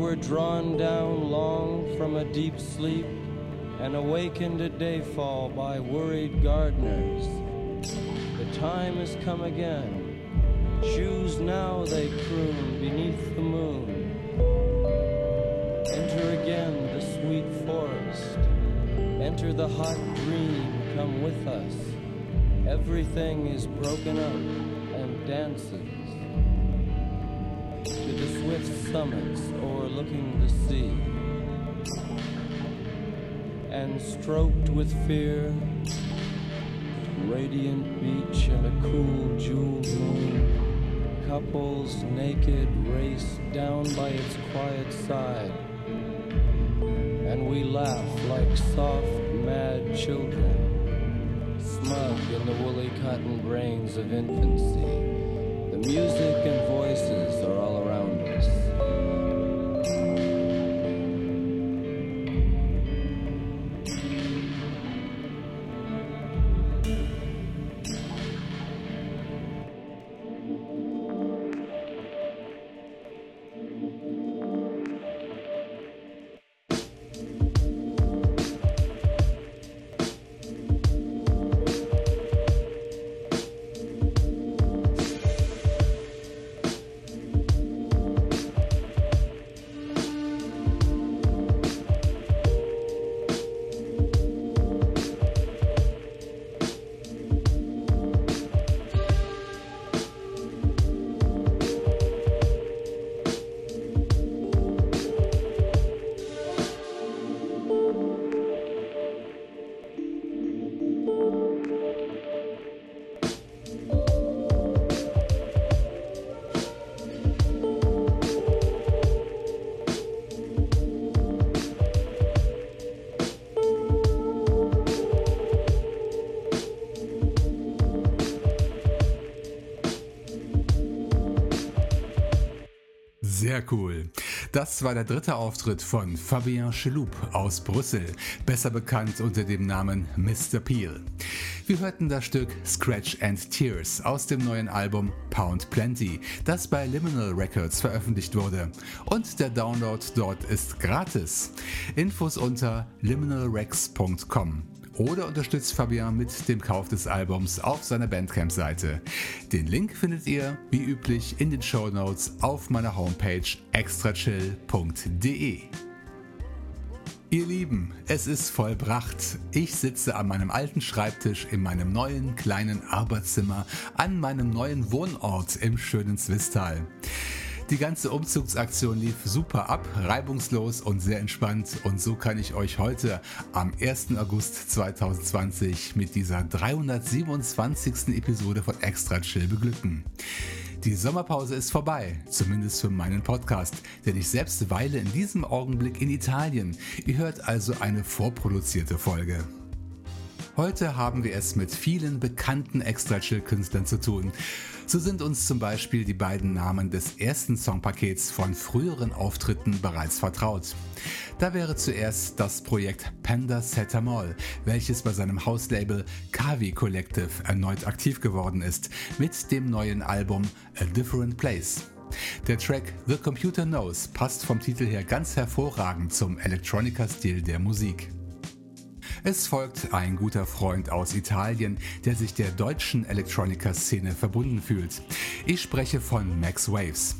Were drawn down long from a deep sleep and awakened at dayfall by worried gardeners. The time has come again. Choose now, they croon beneath the moon. Enter again the sweet forest. Enter the hot dream, come with us. Everything is broken up and swift summits overlooking the sea. And stroked with fear, radiant beach and a cool jeweled moon, couples naked race down by its quiet side. And we laugh like soft, mad children, smug in the woolly cotton brains of infancy. The music and voices are all around Sehr cool. Das war der dritte Auftritt von Fabien Cheloup aus Brüssel, besser bekannt unter dem Namen Mr. Peel. Wir hörten das Stück Scratch and Tears aus dem neuen Album Pound Plenty, das bei Liminal Records veröffentlicht wurde. Und der Download dort ist gratis. Infos unter liminalrex.com oder unterstützt Fabian mit dem Kauf des Albums auf seiner Bandcamp-Seite. Den Link findet ihr, wie üblich, in den Show Notes auf meiner Homepage extrachill.de. Ihr Lieben, es ist vollbracht. Ich sitze an meinem alten Schreibtisch in meinem neuen kleinen Arbeitszimmer an meinem neuen Wohnort im schönen Zwistal. Die ganze Umzugsaktion lief super ab, reibungslos und sehr entspannt und so kann ich euch heute am 1. August 2020 mit dieser 327. Episode von Extra Chill beglücken. Die Sommerpause ist vorbei, zumindest für meinen Podcast, denn ich selbst weile in diesem Augenblick in Italien. Ihr hört also eine vorproduzierte Folge. Heute haben wir es mit vielen bekannten Extra-Chill-Künstlern zu tun. So sind uns zum Beispiel die beiden Namen des ersten Songpakets von früheren Auftritten bereits vertraut. Da wäre zuerst das Projekt Panda Setamol, welches bei seinem Hauslabel Kavi Collective erneut aktiv geworden ist, mit dem neuen Album A Different Place. Der Track The Computer Knows passt vom Titel her ganz hervorragend zum Electronica-Stil der Musik. Es folgt ein guter Freund aus Italien, der sich der deutschen Electronica-Szene verbunden fühlt. Ich spreche von Max Waves.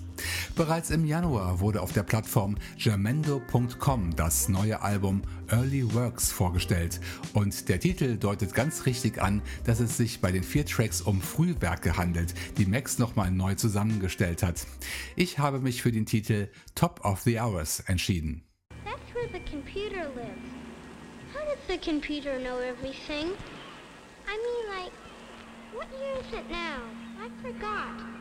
Bereits im Januar wurde auf der Plattform Germendo.com das neue Album Early Works vorgestellt und der Titel deutet ganz richtig an, dass es sich bei den vier Tracks um Frühwerke handelt, die Max nochmal neu zusammengestellt hat. Ich habe mich für den Titel Top of the Hours entschieden. That's where the computer lives. The computer know everything? I mean, like, what year is it now? I forgot.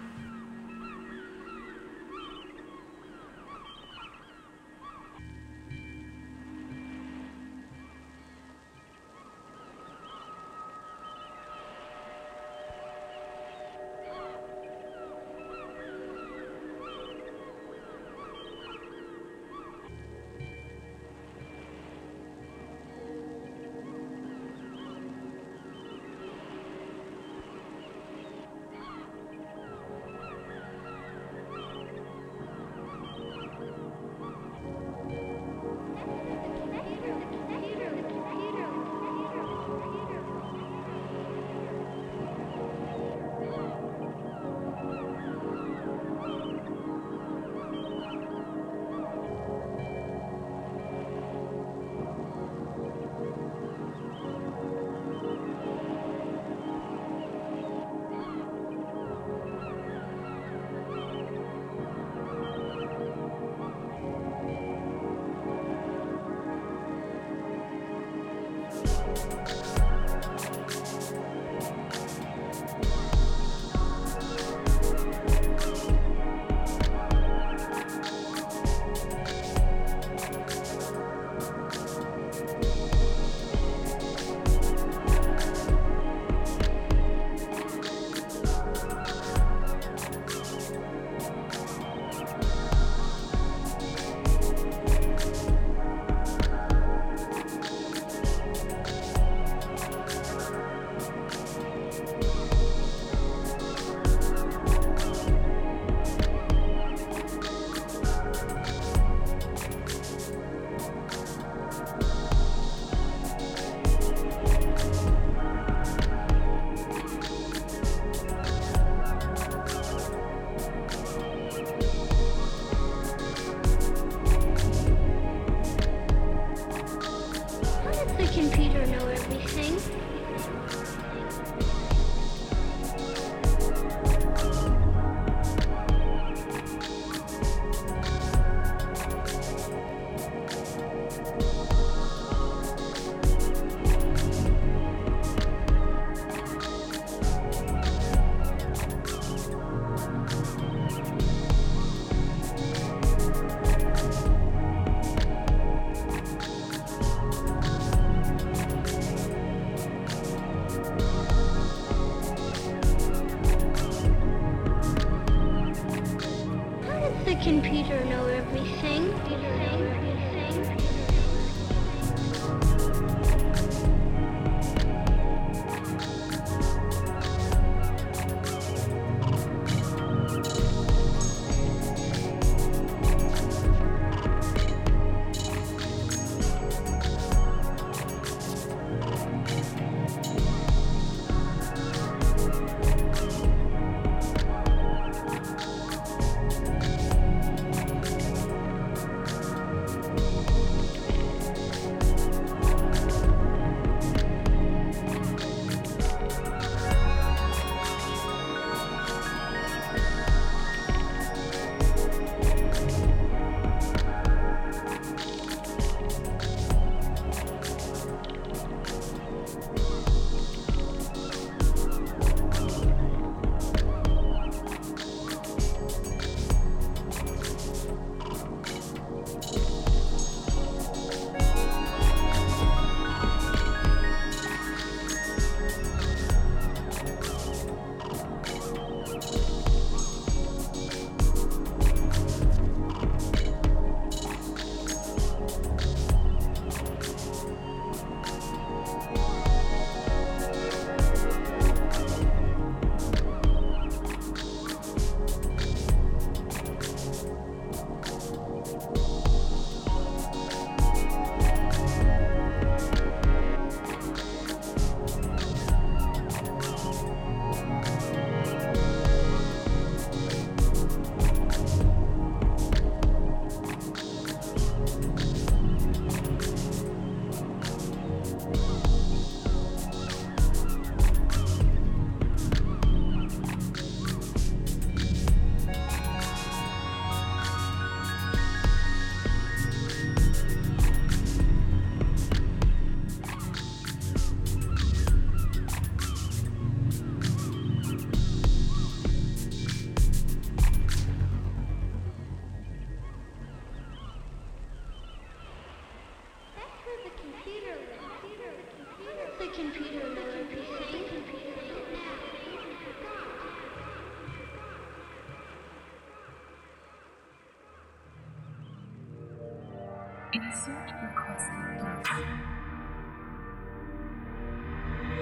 Insert requested data.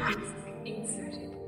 Disk inserted.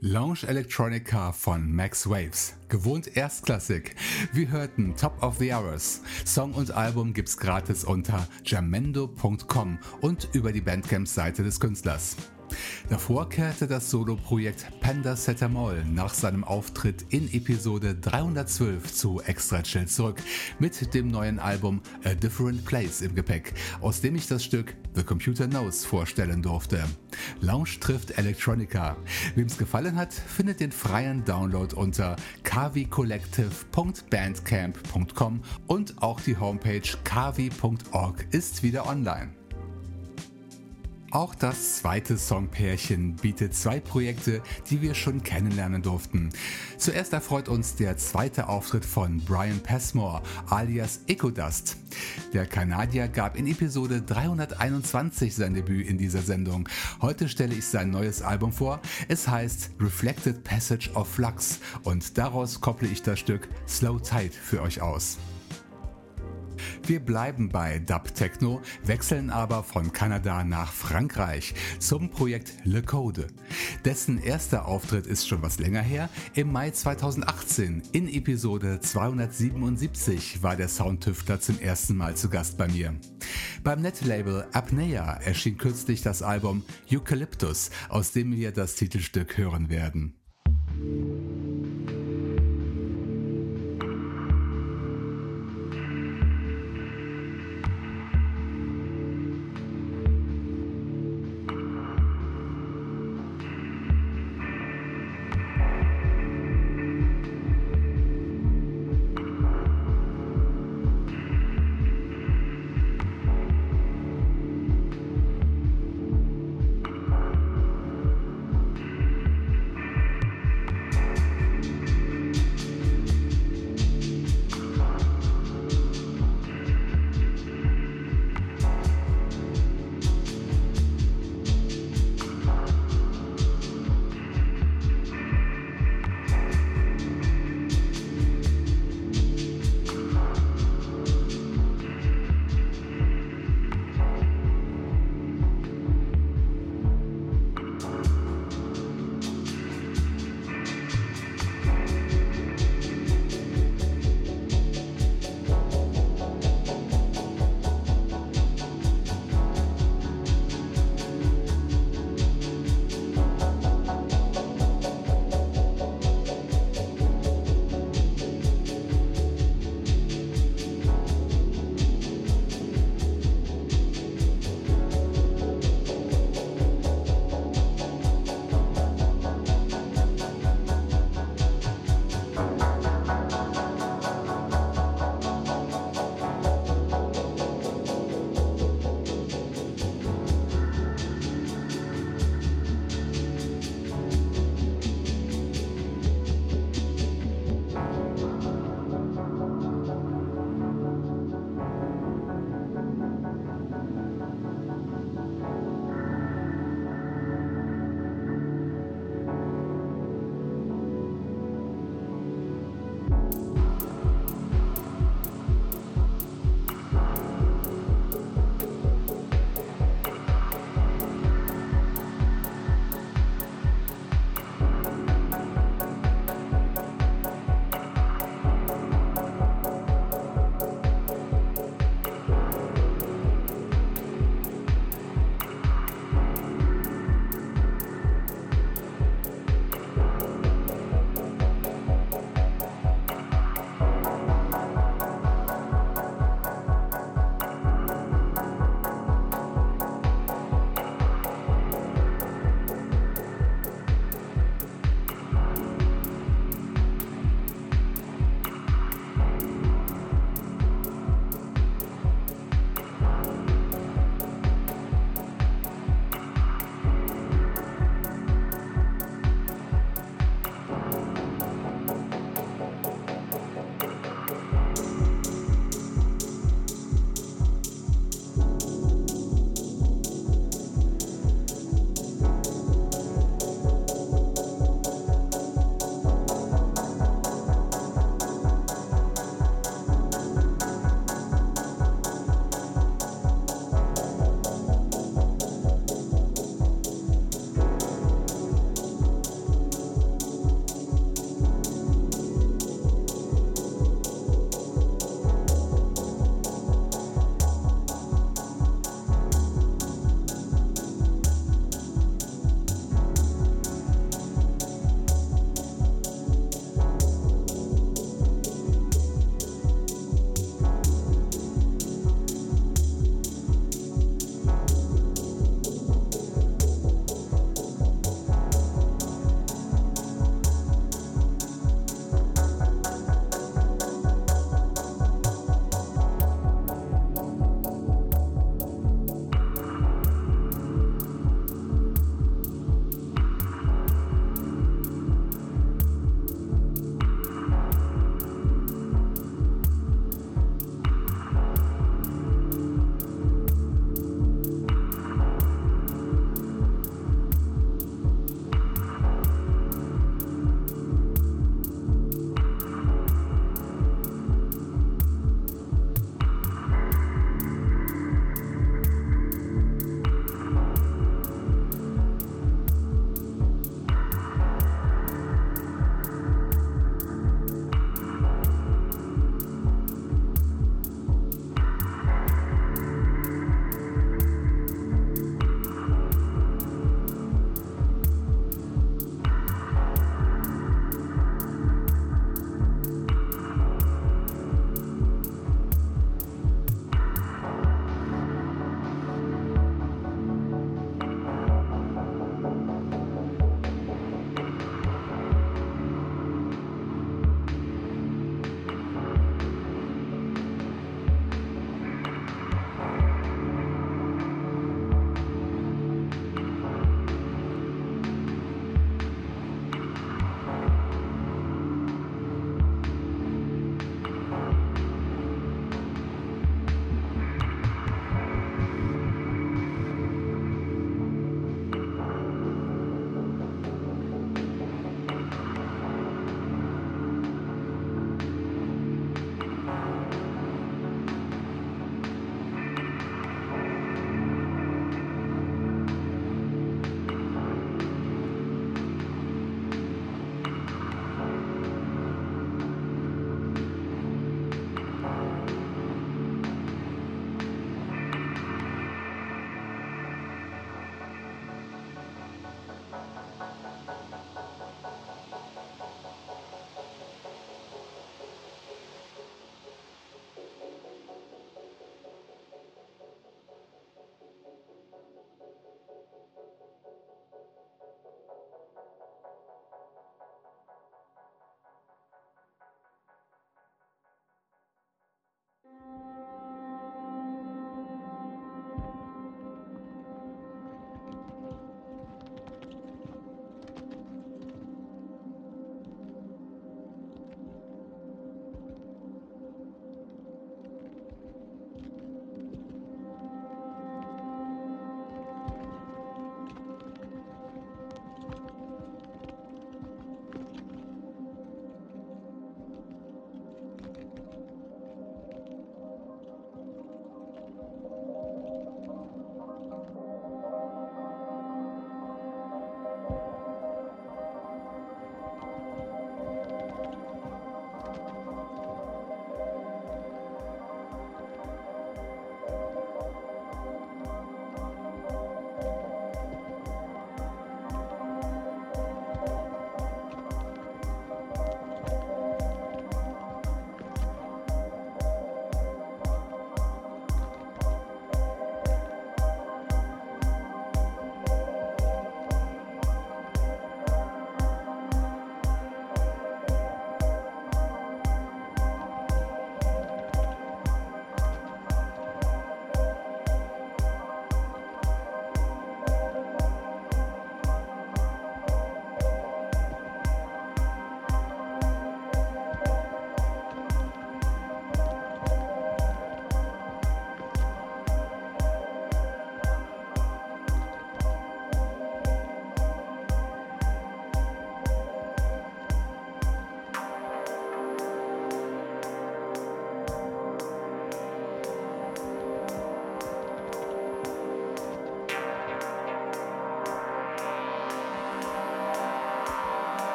Lounge Electronica von Max Waves. Gewohnt Erstklassik. Wir hörten Top of the Hours. Song und Album gibt's gratis unter jamendo.com und über die Bandcamp-Seite des Künstlers. Davor kehrte das Soloprojekt Panda Setamol nach seinem Auftritt in Episode 312 zu Extra Chill zurück mit dem neuen Album A Different Place im Gepäck, aus dem ich das Stück The Computer Knows vorstellen durfte. Lounge trifft Electronica. Wem's gefallen hat, findet den freien Download unter kavicollective.bandcamp.com und auch die Homepage kavi.org ist wieder online. Auch das zweite Songpärchen bietet zwei Projekte, die wir schon kennenlernen durften. Zuerst erfreut uns der zweite Auftritt von Brian Passmore alias Ecodust. Der Kanadier gab in Episode 321 sein Debüt in dieser Sendung. Heute stelle ich sein neues Album vor. Es heißt Reflected Passage of Flux und daraus kopple ich das Stück Slow Tide für euch aus. Wir bleiben bei Dub Techno, wechseln aber von Kanada nach Frankreich zum Projekt Le Code. Dessen erster Auftritt ist schon was länger her. Im Mai 2018 in Episode 277 war der Soundtüftler zum ersten Mal zu Gast bei mir. Beim Netlabel Apnea erschien kürzlich das Album Eucalyptus, aus dem wir das Titelstück hören werden.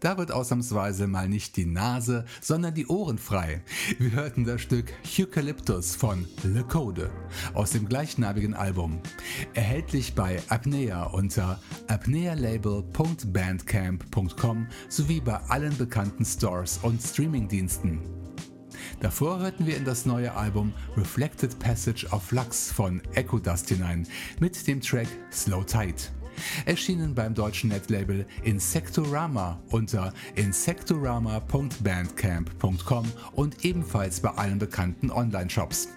Da wird ausnahmsweise mal nicht die Nase, sondern die Ohren frei. Wir hörten das Stück Eucalyptus von Le Code aus dem gleichnamigen Album. Erhältlich bei Apnea unter apnealabel.bandcamp.com sowie bei allen bekannten Stores und Streamingdiensten. Davor hörten wir in das neue Album Reflected Passage of Lux von Echo Dust hinein mit dem Track Slow Tide. Erschienen beim deutschen Netlabel Insectorama unter insectorama.bandcamp.com und ebenfalls bei allen bekannten Online-Shops.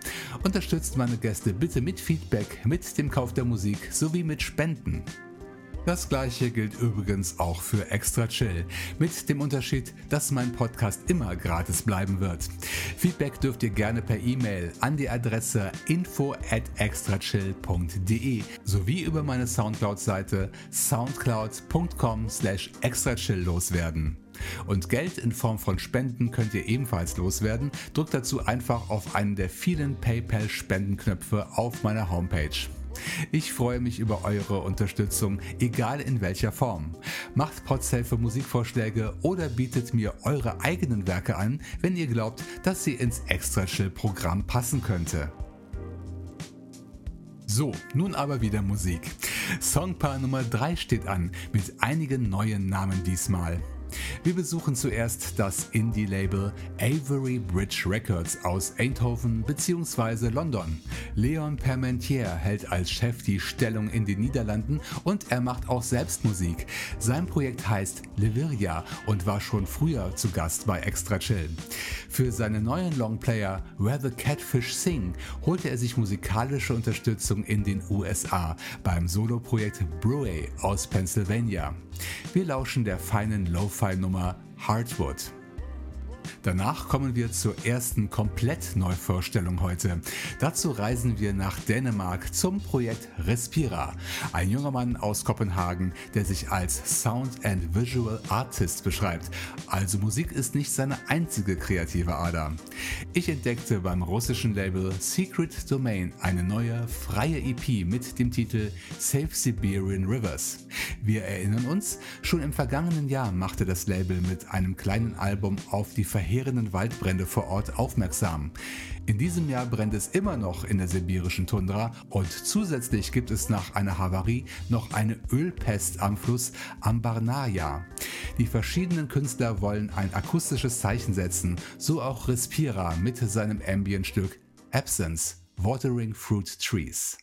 Unterstützt meine Gäste bitte mit Feedback, mit dem Kauf der Musik sowie mit Spenden. Das gleiche gilt übrigens auch für Extra Chill, mit dem Unterschied, dass mein Podcast immer gratis bleiben wird. Feedback dürft ihr gerne per E-Mail an die Adresse info at extrachill.de sowie über meine Soundcloud-Seite soundcloud.com slash extrachill loswerden. Und Geld in Form von Spenden könnt ihr ebenfalls loswerden. Drückt dazu einfach auf einen der vielen PayPal-Spendenknöpfe auf meiner Homepage. Ich freue mich über eure Unterstützung, egal in welcher Form. Macht Podsafe Musikvorschläge oder bietet mir eure eigenen Werke an, wenn ihr glaubt, dass sie ins Extra Chill Programm passen könnte. So, nun aber wieder Musik. Songpaar Nummer 3 steht an, mit einigen neuen Namen diesmal. Wir besuchen zuerst das Indie-Label Avery Bridge Records aus Eindhoven bzw. London. Leon Parmentier hält als Chef die Stellung in den Niederlanden und er macht auch selbst Musik. Sein Projekt heißt Leviria und war schon früher zu Gast bei Extra Chill. Für seinen neuen Longplayer Where the Catfish Sing holte er sich musikalische Unterstützung in den USA beim Soloprojekt Bruay aus Pennsylvania. Wir lauschen der feinen Lo-Fi-Nummer Hardwood. Danach kommen wir zur ersten Komplett-Neuvorstellung heute. Dazu reisen wir nach Dänemark zum Projekt Respira. Ein junger Mann aus Kopenhagen, der sich als Sound and Visual Artist beschreibt. Also Musik ist nicht seine einzige kreative Ader. Ich entdeckte beim russischen Label Secret Domain eine neue freie EP mit dem Titel Save Siberian Rivers. Wir erinnern uns, schon im vergangenen Jahr machte das Label mit einem kleinen Album auf die Verhältnisse verheerenden Waldbrände vor Ort aufmerksam. In diesem Jahr brennt es immer noch in der sibirischen Tundra und zusätzlich gibt es nach einer Havarie noch eine Ölpest am Fluss Ambarnaya. Die verschiedenen Künstler wollen ein akustisches Zeichen setzen, so auch Respira mit seinem Ambient-Stück Absence, Watering Fruit Trees.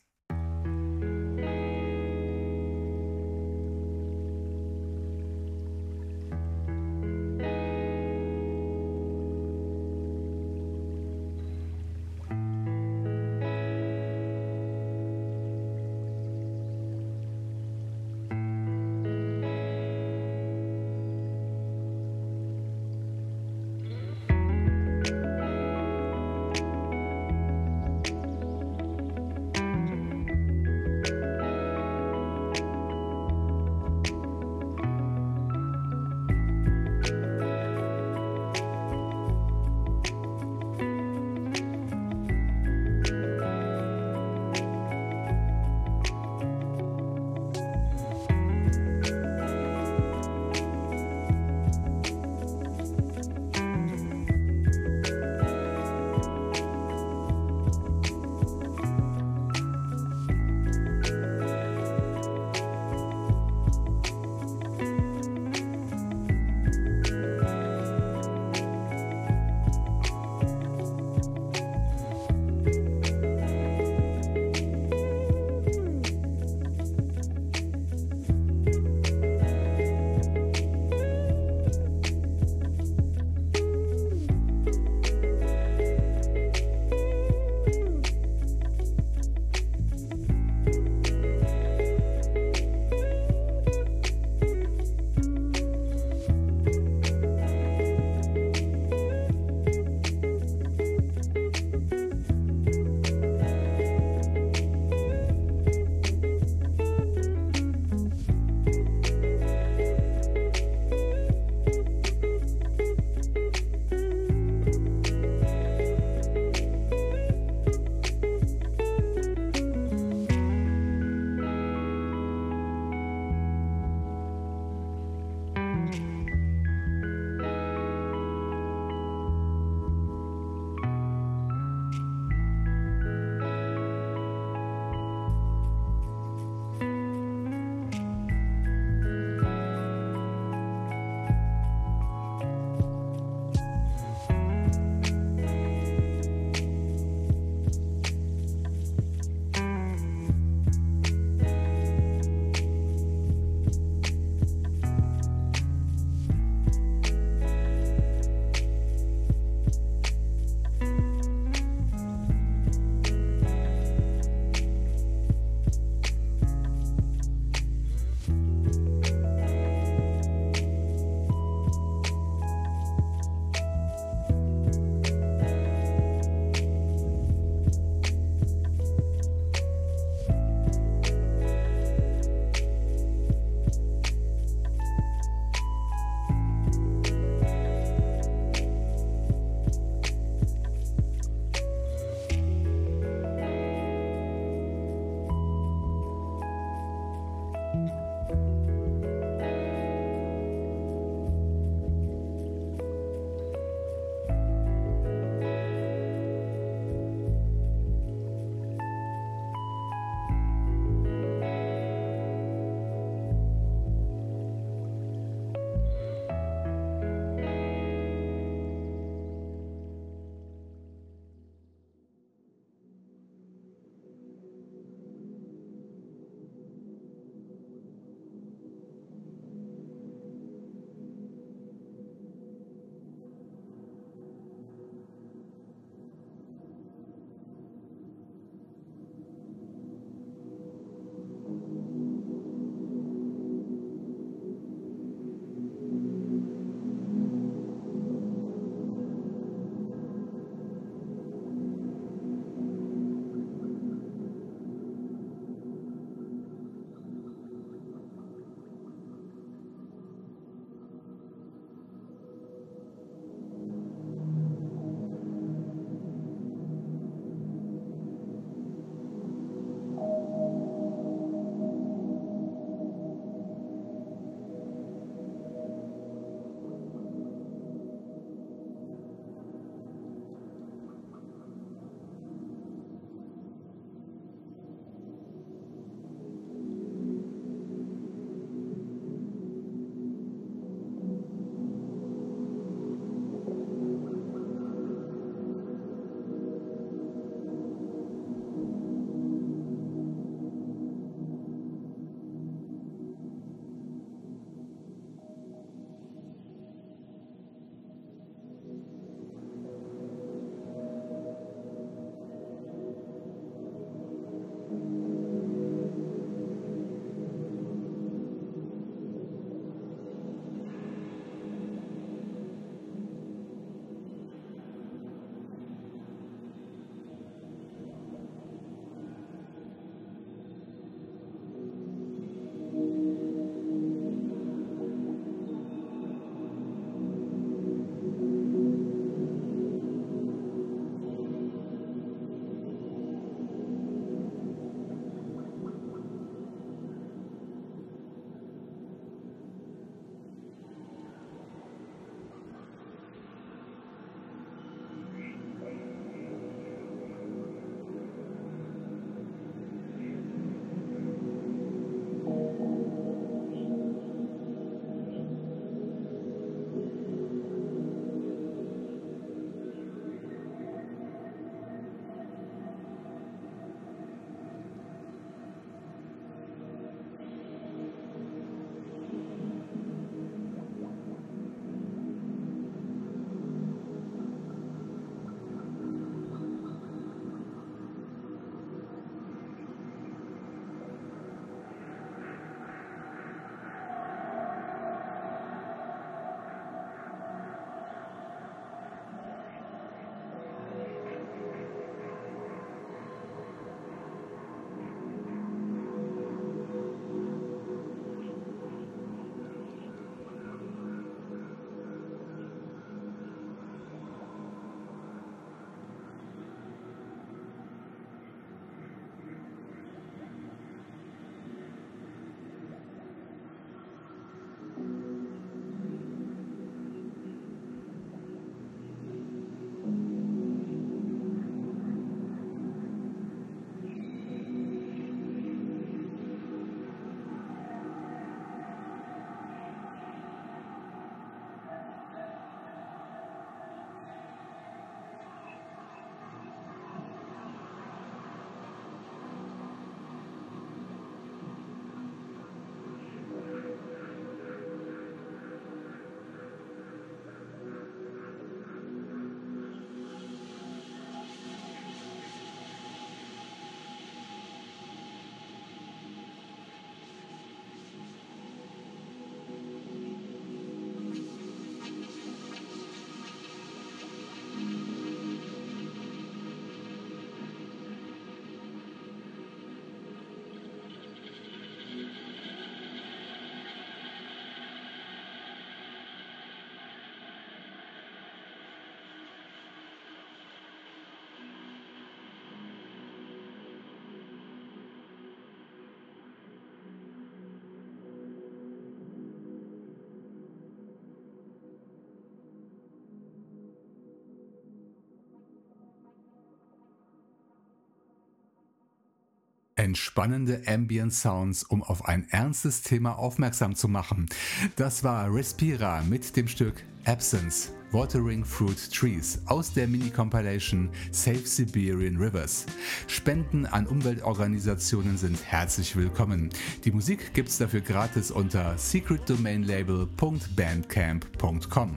Entspannende Ambient Sounds, um auf ein ernstes Thema aufmerksam zu machen. Das war Respira mit dem Stück Absence. Watering Fruit Trees aus der Mini-Compilation Save Siberian Rivers. Spenden an Umweltorganisationen sind herzlich willkommen. Die Musik gibt's dafür gratis unter secretdomainlabel.bandcamp.com.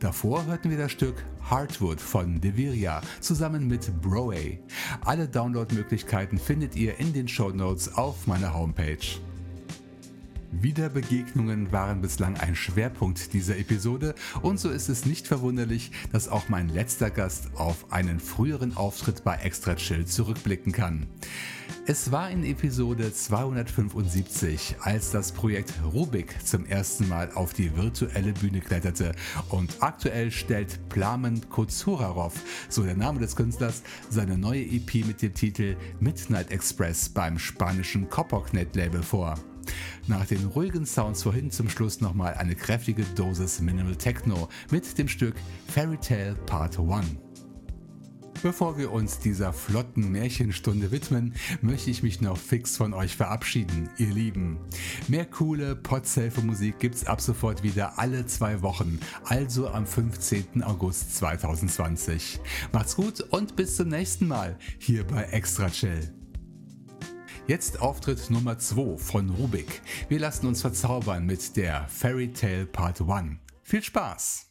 Davor hörten wir das Stück Heartwood von Deviria zusammen mit Broay. Alle Downloadmöglichkeiten findet ihr in den Show Notes auf meiner Homepage. Wiederbegegnungen waren bislang ein Schwerpunkt dieser Episode und so ist es nicht verwunderlich, dass auch mein letzter Gast auf einen früheren Auftritt bei Extra Chill zurückblicken kann. Es war in Episode 275, als das Projekt Rubik zum ersten Mal auf die virtuelle Bühne kletterte und aktuell stellt Plamen Kozurarov, so der Name des Künstlers, seine neue EP mit dem Titel Midnight Express beim spanischen Copperknet Label vor. Nach den ruhigen Sounds vorhin zum Schluss nochmal eine kräftige Dosis Minimal Techno mit dem Stück Fairy Tale Part 1. Bevor wir uns dieser flotten Märchenstunde widmen, möchte ich mich noch fix von euch verabschieden, ihr Lieben. Mehr coole Podsafe-Musik gibt's ab sofort wieder alle zwei Wochen, also am 15. August 2020. Macht's gut und bis zum nächsten Mal hier bei Extra Chill. Jetzt Auftritt Nummer 2 von Rubik. Wir lassen uns verzaubern mit der Fairy Tale Part 1. Viel Spaß!